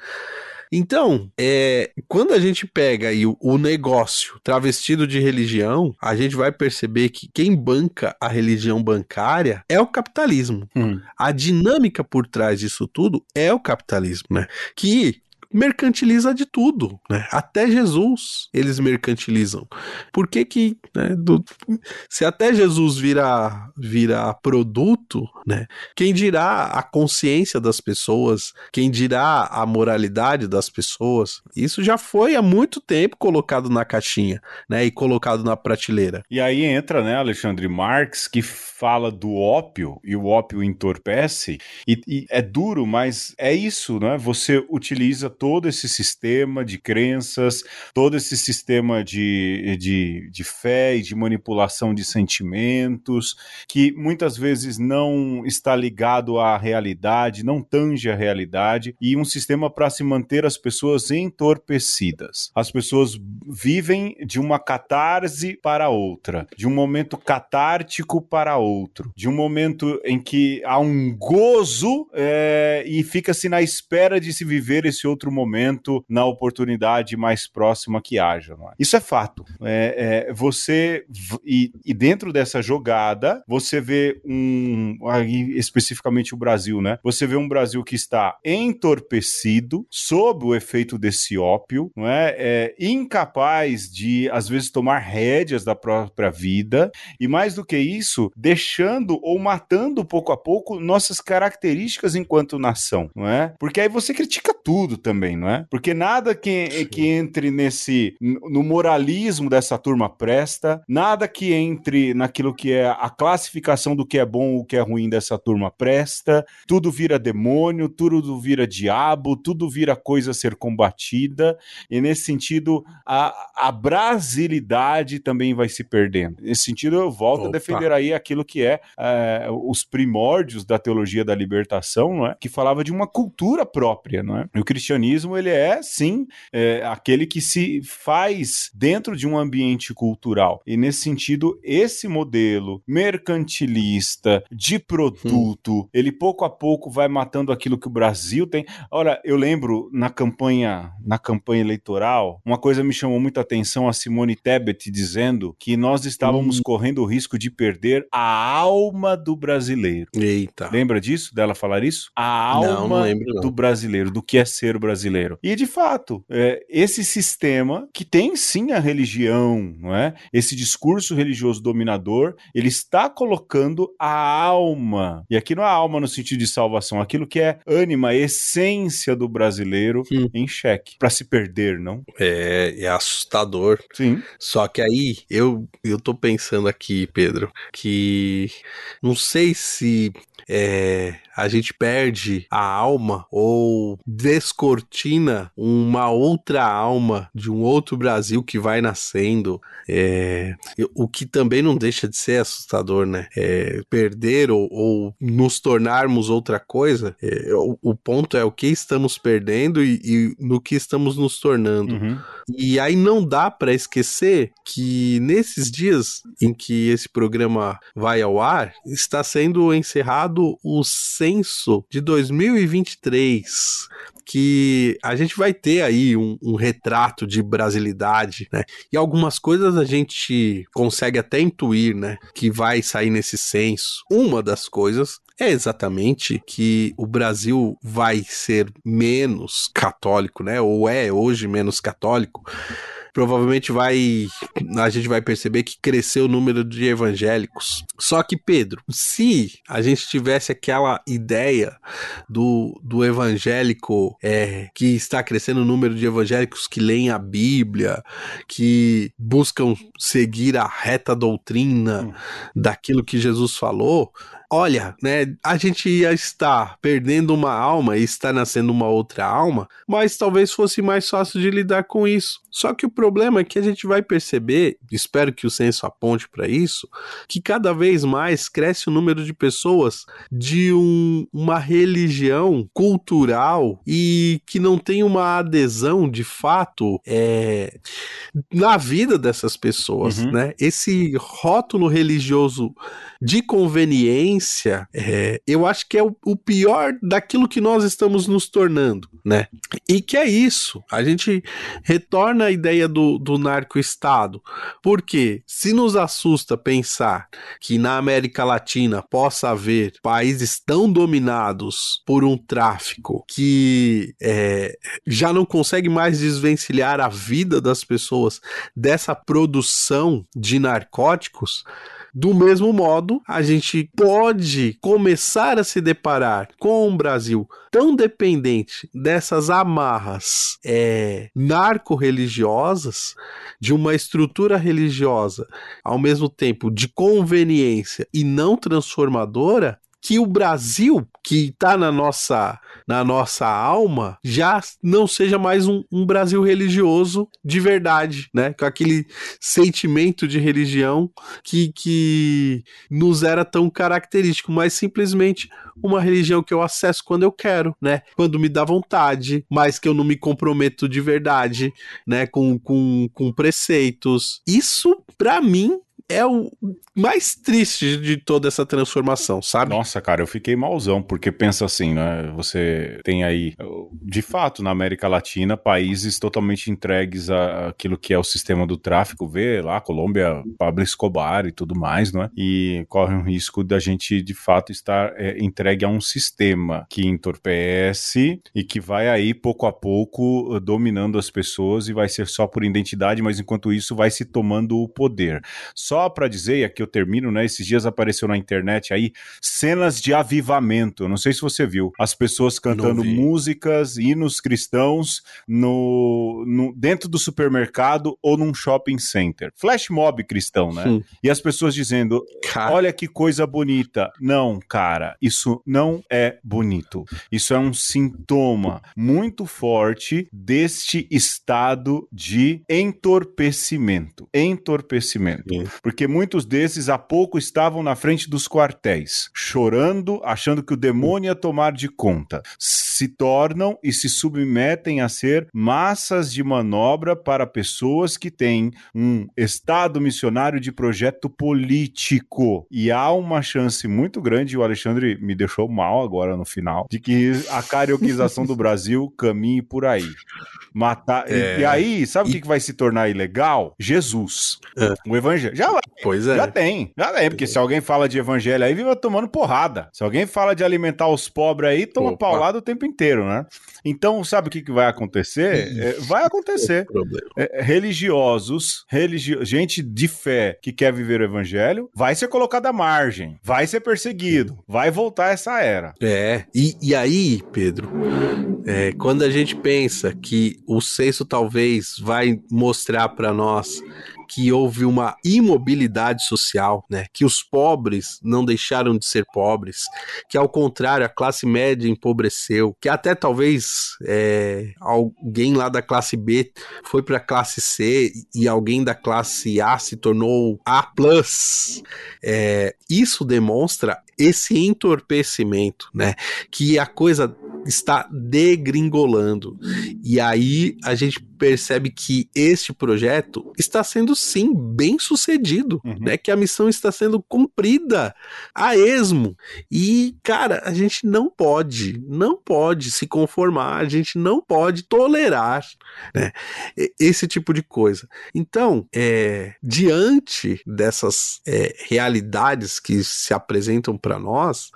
Então, é, quando a gente pega aí o, o, negócio travestido de religião, a gente vai perceber que quem banca a religião bancária é o capitalismo. Hum. A dinâmica por trás disso tudo é o capitalismo, né? Que mercantiliza de tudo, né? Até Jesus eles mercantilizam. Por que que, né, do, se até Jesus vira, vira produto, né? Quem dirá a consciência das pessoas, quem dirá a moralidade das pessoas, isso já foi há muito tempo colocado na caixinha, né? E colocado na prateleira. E aí entra, né, Alexandre Marx, que fala do ópio, e o ópio entorpece, e, e é duro, mas é isso, né? Você utiliza todo esse sistema de crenças, todo esse sistema de, de, de fé e de manipulação de sentimentos, que muitas vezes não está ligado à realidade, não tange a realidade, e um sistema para se manter as pessoas entorpecidas. As pessoas vivem de uma catarse para outra, de um momento catártico para outro, de um momento em que há um gozo é, e fica-se na espera de se viver esse outro momento na oportunidade mais próxima que haja. É? Isso é fato. É, é, você e, e, dentro dessa jogada você vê um aí especificamente o Brasil, né? Você vê um Brasil que está entorpecido sob o efeito desse ópio, não é? é incapaz de às vezes tomar rédeas da própria vida e mais do que isso, deixando ou matando pouco a pouco nossas características enquanto nação, não é? Porque aí você critica tudo também, não é? Porque nada que, que entre nesse no moralismo dessa turma presta, nada que entre naquilo que é a classificação do que é bom ou o que é ruim dessa turma presta. Tudo vira demônio, tudo vira diabo, tudo vira coisa a ser combatida. E nesse sentido, a, a brasilidade também vai se perdendo. Nesse sentido, eu volto Opa. a defender aí aquilo que é, é, os primórdios da teologia da libertação, não é? Que falava de uma cultura própria, não é? E o cristianismo cristianismo ele é sim é, aquele que se faz dentro de um ambiente cultural. E nesse sentido, esse modelo mercantilista de produto, hum. ele pouco a pouco vai matando aquilo que o Brasil tem. Olha, eu lembro na campanha na campanha eleitoral, uma coisa me chamou muita atenção a Simone Tebet dizendo que nós estávamos hum. correndo o risco de perder a alma do brasileiro. Eita. Lembra disso? Dela falar isso? A alma não, não lembro, do brasileiro, do que é ser brasileiro. E de fato, é, esse sistema que tem sim a religião, não é? Esse discurso religioso dominador, ele está colocando a alma. E aqui não é alma no sentido de salvação, aquilo que é ânima, essência do brasileiro hum. em xeque, para se perder, não? É, é assustador. Sim. Só que aí eu eu tô pensando aqui, Pedro, que não sei se é, a gente perde a alma ou descortina uma outra alma de um outro Brasil que vai nascendo. É, o que também não deixa de ser assustador, né? É, perder ou, ou, nos tornarmos outra coisa. É, o, o, ponto é o que estamos perdendo e, e no que estamos nos tornando. Uhum. E aí não dá para esquecer que nesses dias em que esse programa vai ao ar, está sendo encerrado o 100 censo de 2023 que a gente vai ter aí um, um, retrato de brasilidade, né? E algumas coisas a gente consegue até intuir, né? Que vai sair nesse censo. Uma das coisas é exatamente que o Brasil vai ser menos católico, né? Ou é hoje menos católico provavelmente vai a gente vai perceber que cresceu o número de evangélicos. Só que Pedro, se a gente tivesse aquela ideia do, do evangélico é, que está crescendo o número de evangélicos que leem a Bíblia, que buscam seguir a reta doutrina hum. daquilo que Jesus falou, olha, né, a gente ia estar perdendo uma alma e está nascendo uma outra alma, mas talvez fosse mais fácil de lidar com isso. Só que o problema é que a gente vai perceber, espero que o censo aponte para isso, que cada vez mais cresce o número de pessoas de um, uma religião cultural e que não tem uma adesão de fato é, na vida dessas pessoas, uhum. né? Esse rótulo religioso de conveniência, é, eu acho que é o, o, pior daquilo que nós estamos nos tornando, né? E que é isso. A gente retorna à ideia do, do narco-estado. Porque se nos assusta pensar que na América Latina possa haver países tão dominados por um tráfico que é, já não consegue mais desvencilhar a vida das pessoas dessa produção de narcóticos, do mesmo modo, a gente pode começar a se deparar com um Brasil tão dependente dessas amarras é, narco-religiosas, de uma estrutura religiosa, ao mesmo tempo de conveniência e não transformadora, que o Brasil, que está na nossa, na nossa alma, já não seja mais um, um, Brasil religioso de verdade, né? Com aquele sentimento de religião que, que nos era tão característico, mas simplesmente uma religião que eu acesso quando eu quero, né? Quando me dá vontade, mas que eu não me comprometo de verdade, né? Com, com, com preceitos. Isso, para mim, é o mais triste de toda essa transformação, sabe? Nossa, cara, eu fiquei malzão, porque pensa assim, né? Você tem aí, de fato, na América Latina, países totalmente entregues àquilo que é o sistema do tráfico, vê lá, Colômbia, Pablo Escobar e tudo mais, não é? E corre um risco da gente, de fato, estar é, entregue a um sistema que entorpece e que vai aí, pouco a pouco, dominando as pessoas e vai ser só por identidade, mas enquanto isso vai se tomando o poder. Só para dizer, e aqui eu termino, né? Esses dias apareceu na internet aí cenas de avivamento. Não sei se você viu. As pessoas cantando músicas, hinos cristãos no, no, dentro do supermercado ou num shopping center. Flash mob cristão, né? Hum. E as pessoas dizendo: cara. olha que coisa bonita. Não, cara, isso não é bonito. Isso é um sintoma muito forte deste estado de entorpecimento. Entorpecimento. Porque muitos desses há pouco estavam na frente dos quartéis, chorando, achando que o demônio ia tomar de conta. Se tornam e se submetem a ser massas de manobra para pessoas que têm um estado missionário de projeto político. E há uma chance muito grande, o Alexandre me deixou mal agora no final, de que a carioquização do Brasil caminhe por aí. Matar. É... E, e, aí, sabe o e... que vai se tornar ilegal? Jesus. É. O evangelho. Já vai. Pois é. Já tem. Já tem, porque se alguém fala de evangelho aí, viva tomando porrada. Se alguém fala de alimentar os pobres aí, toma Opa. paulada o tempo inteiro, né? Então, sabe o que, que vai acontecer? É, vai acontecer. É, é, religiosos, religi... gente de fé que quer viver o evangelho, vai ser colocado à margem, vai ser perseguido, vai voltar essa era. É, e, e aí, Pedro, é, quando a gente pensa que o censo talvez vai mostrar para nós que houve uma imobilidade social, né? Que os pobres não deixaram de ser pobres, que ao contrário a classe média empobreceu, que até talvez é, alguém lá da classe B foi para a classe C e alguém da classe A se tornou A+. É, isso demonstra esse entorpecimento, né? Que a coisa está degringolando. E aí a gente percebe que este projeto está sendo sim bem sucedido, uhum. né? Que a missão está sendo cumprida a esmo. E, cara, a gente não pode, não pode se conformar, a gente não pode tolerar né, esse tipo de coisa. Então, é, diante dessas é, realidades que se apresentam para nós,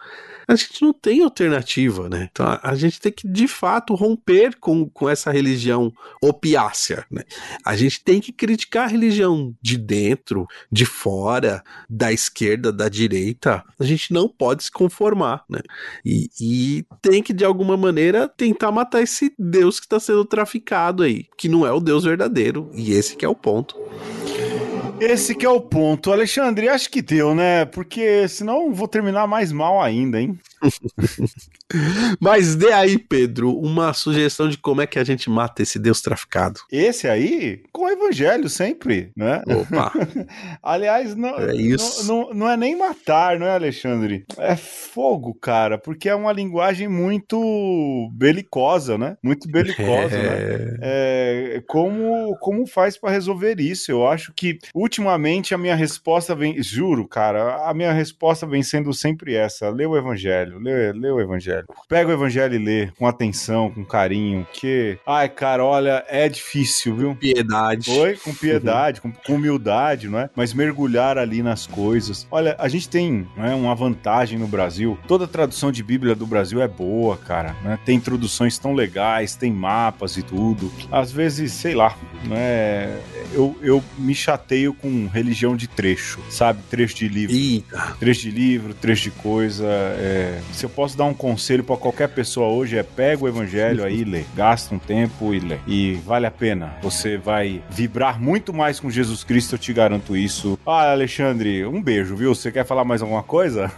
a gente não tem alternativa, né? Então a, a, gente tem que de fato romper com, com essa religião opiácea, né? A gente tem que criticar a religião de dentro, de fora, da esquerda, da direita. A gente não pode se conformar, né? E, e tem que de alguma maneira tentar matar esse Deus que está sendo traficado aí, que não é o Deus verdadeiro. E esse que é o ponto. Esse que é o ponto. Alexandre, acho que deu, né? Porque senão vou terminar mais mal ainda, hein? Mas dê aí, Pedro, uma sugestão de como é que a gente mata esse Deus traficado. Esse aí, com o evangelho sempre, né? Opa! Aliás, não é, isso. Não, não, não, é nem matar, não é, Alexandre? É fogo, cara, porque é uma linguagem muito belicosa, né? Muito belicosa, né? é... né? É, como, como faz para resolver isso? Eu acho que, ultimamente, a minha resposta vem... Juro, cara, a minha resposta vem sendo sempre essa. Lê o evangelho, lê, lê o evangelho. Pega o evangelho e lê com atenção, com carinho, que, ai, cara, olha, é difícil, viu? Piedade. Foi, com piedade, com, com, humildade, não é? Mas mergulhar ali nas coisas. Olha, a gente tem né, uma vantagem no Brasil. Toda tradução de Bíblia do Brasil é boa, cara. Né? Tem introduções tão legais, tem mapas e tudo. Às vezes, sei lá, né? Eu, eu me chateio com religião de trecho, sabe? Trecho de livro. Eita. Trecho de livro, trecho de coisa. É... Se eu posso dar um conselho para qualquer pessoa hoje é pega o evangelho aí e lê. Gasta um tempo e lê. E vale a pena. Você vai vibrar muito mais com Jesus Cristo, eu te garanto isso. Ah, Alexandre, um beijo, viu? Você quer falar mais alguma coisa?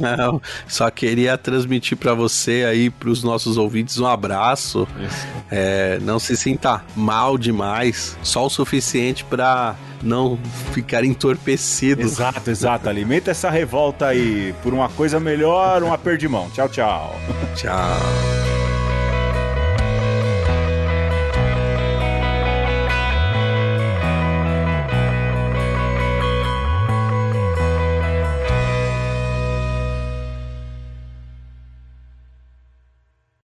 Não, só queria transmitir para você aí, para os nossos ouvintes, um abraço. É, não se sinta mal demais, só o suficiente para não ficar entorpecido. Exato, exato. Alimenta essa revolta aí por uma coisa melhor, um aperto de mão. Tchau, tchau. Tchau.